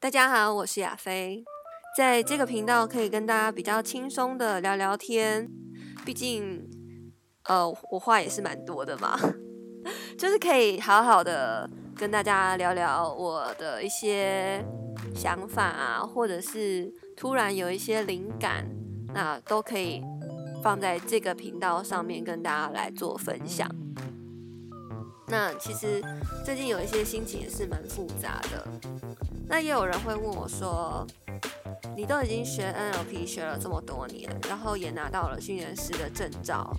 大家好，我是亚飞，在这个频道可以跟大家比较轻松的聊聊天，毕竟，呃，我话也是蛮多的嘛，就是可以好好的跟大家聊聊我的一些想法啊，或者是突然有一些灵感，那都可以放在这个频道上面跟大家来做分享。那其实最近有一些心情也是蛮复杂的。那也有人会问我说：“你都已经学 NLP 学了这么多年，然后也拿到了训练师的证照，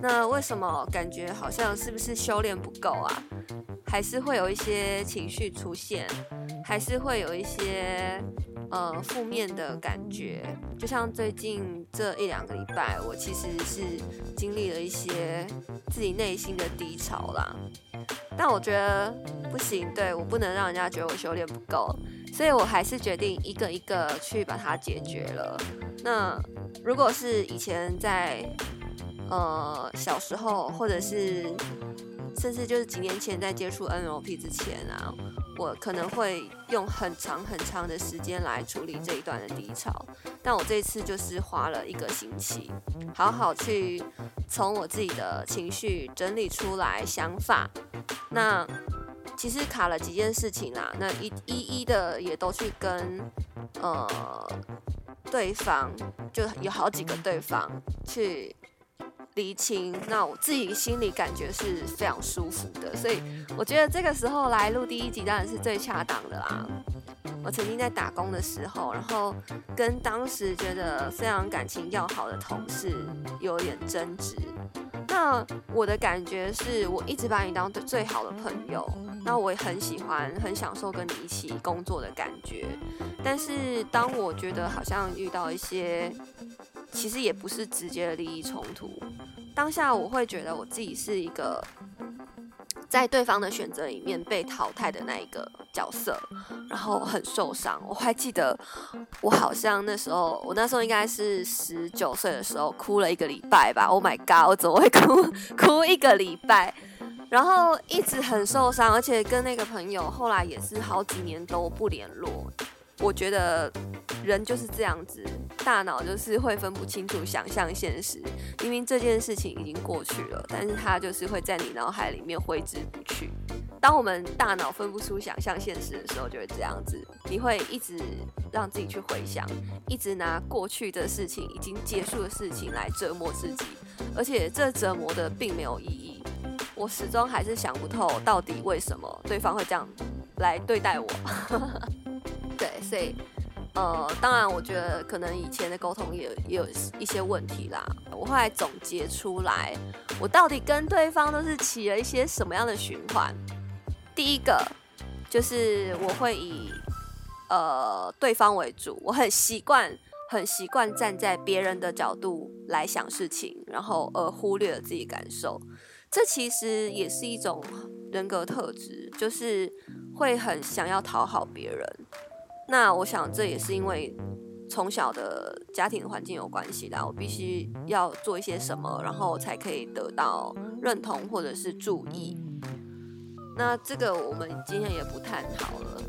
那为什么感觉好像是不是修炼不够啊？还是会有一些情绪出现，还是会有一些呃负面的感觉？就像最近这一两个礼拜，我其实是经历了一些自己内心的低潮啦。”但我觉得不行，对我不能让人家觉得我修炼不够，所以我还是决定一个一个去把它解决了。那如果是以前在呃小时候，或者是甚至就是几年前在接触 NLP 之前啊，我可能会用很长很长的时间来处理这一段的低潮。但我这次就是花了一个星期，好好去从我自己的情绪整理出来想法。那其实卡了几件事情啦，那一一一的也都去跟呃对方，就有好几个对方去厘清。那我自己心里感觉是非常舒服的，所以我觉得这个时候来录第一集当然是最恰当的啦。我曾经在打工的时候，然后跟当时觉得非常感情要好的同事有点争执。那我的感觉是我一直把你当最好的朋友，那我也很喜欢、很享受跟你一起工作的感觉。但是当我觉得好像遇到一些，其实也不是直接的利益冲突，当下我会觉得我自己是一个。在对方的选择里面被淘汰的那一个角色，然后很受伤。我还记得，我好像那时候，我那时候应该是十九岁的时候，哭了一个礼拜吧。Oh my god，我怎么会哭 哭一个礼拜？然后一直很受伤，而且跟那个朋友后来也是好几年都不联络。我觉得人就是这样子，大脑就是会分不清楚想象现实。明明这件事情已经过去了，但是它就是会在你脑海里面挥之不去。当我们大脑分不出想象现实的时候，就会这样子，你会一直让自己去回想，一直拿过去的事情、已经结束的事情来折磨自己，而且这折磨的并没有意义。我始终还是想不透，到底为什么对方会这样来对待我。所以，呃，当然，我觉得可能以前的沟通也也有一些问题啦。我后来总结出来，我到底跟对方都是起了一些什么样的循环？第一个就是我会以呃对方为主，我很习惯，很习惯站在别人的角度来想事情，然后而忽略了自己感受。这其实也是一种人格特质，就是会很想要讨好别人。那我想这也是因为从小的家庭环境有关系的，我必须要做一些什么，然后才可以得到认同或者是注意。那这个我们今天也不探讨了。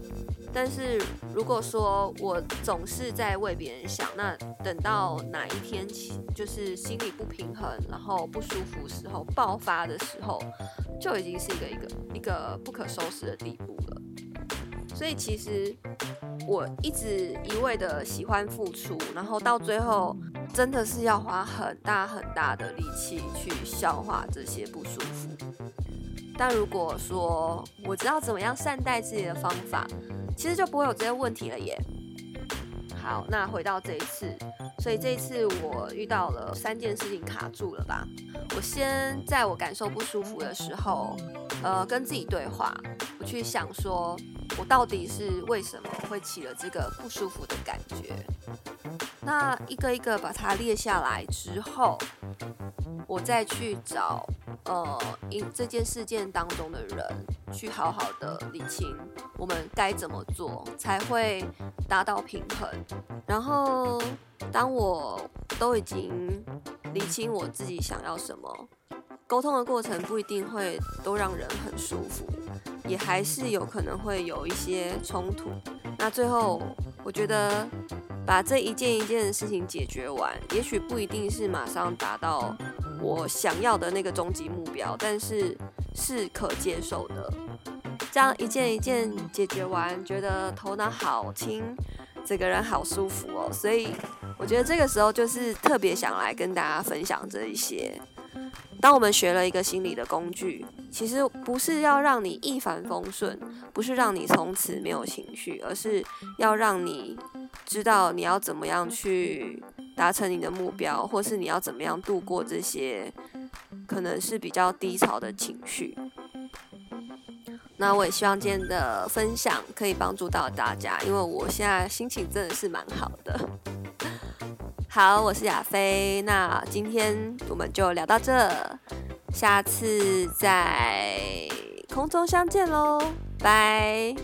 但是如果说我总是在为别人想，那等到哪一天就是心里不平衡，然后不舒服时候爆发的时候，就已经是一个一个一个不可收拾的地步了。所以其实。我一直一味的喜欢付出，然后到最后真的是要花很大很大的力气去消化这些不舒服。但如果说我知道怎么样善待自己的方法，其实就不会有这些问题了耶。好，那回到这一次，所以这一次我遇到了三件事情卡住了吧？我先在我感受不舒服的时候，呃，跟自己对话，我去想说。我到底是为什么会起了这个不舒服的感觉？那一个一个把它列下来之后，我再去找呃，因这件事件当中的人，去好好的理清我们该怎么做才会达到平衡。然后，当我都已经理清我自己想要什么，沟通的过程不一定会都让人很舒服。也还是有可能会有一些冲突，那最后，我觉得把这一件一件的事情解决完，也许不一定是马上达到我想要的那个终极目标，但是是可接受的。这样一件一件解决完，觉得头脑好轻，整个人好舒服哦。所以我觉得这个时候就是特别想来跟大家分享这一些。当我们学了一个心理的工具，其实不是要让你一帆风顺，不是让你从此没有情绪，而是要让你知道你要怎么样去达成你的目标，或是你要怎么样度过这些可能是比较低潮的情绪。那我也希望今天的分享可以帮助到大家，因为我现在心情真的是蛮好的。好，我是亚飞，那今天我们就聊到这，下次在空中相见喽，拜。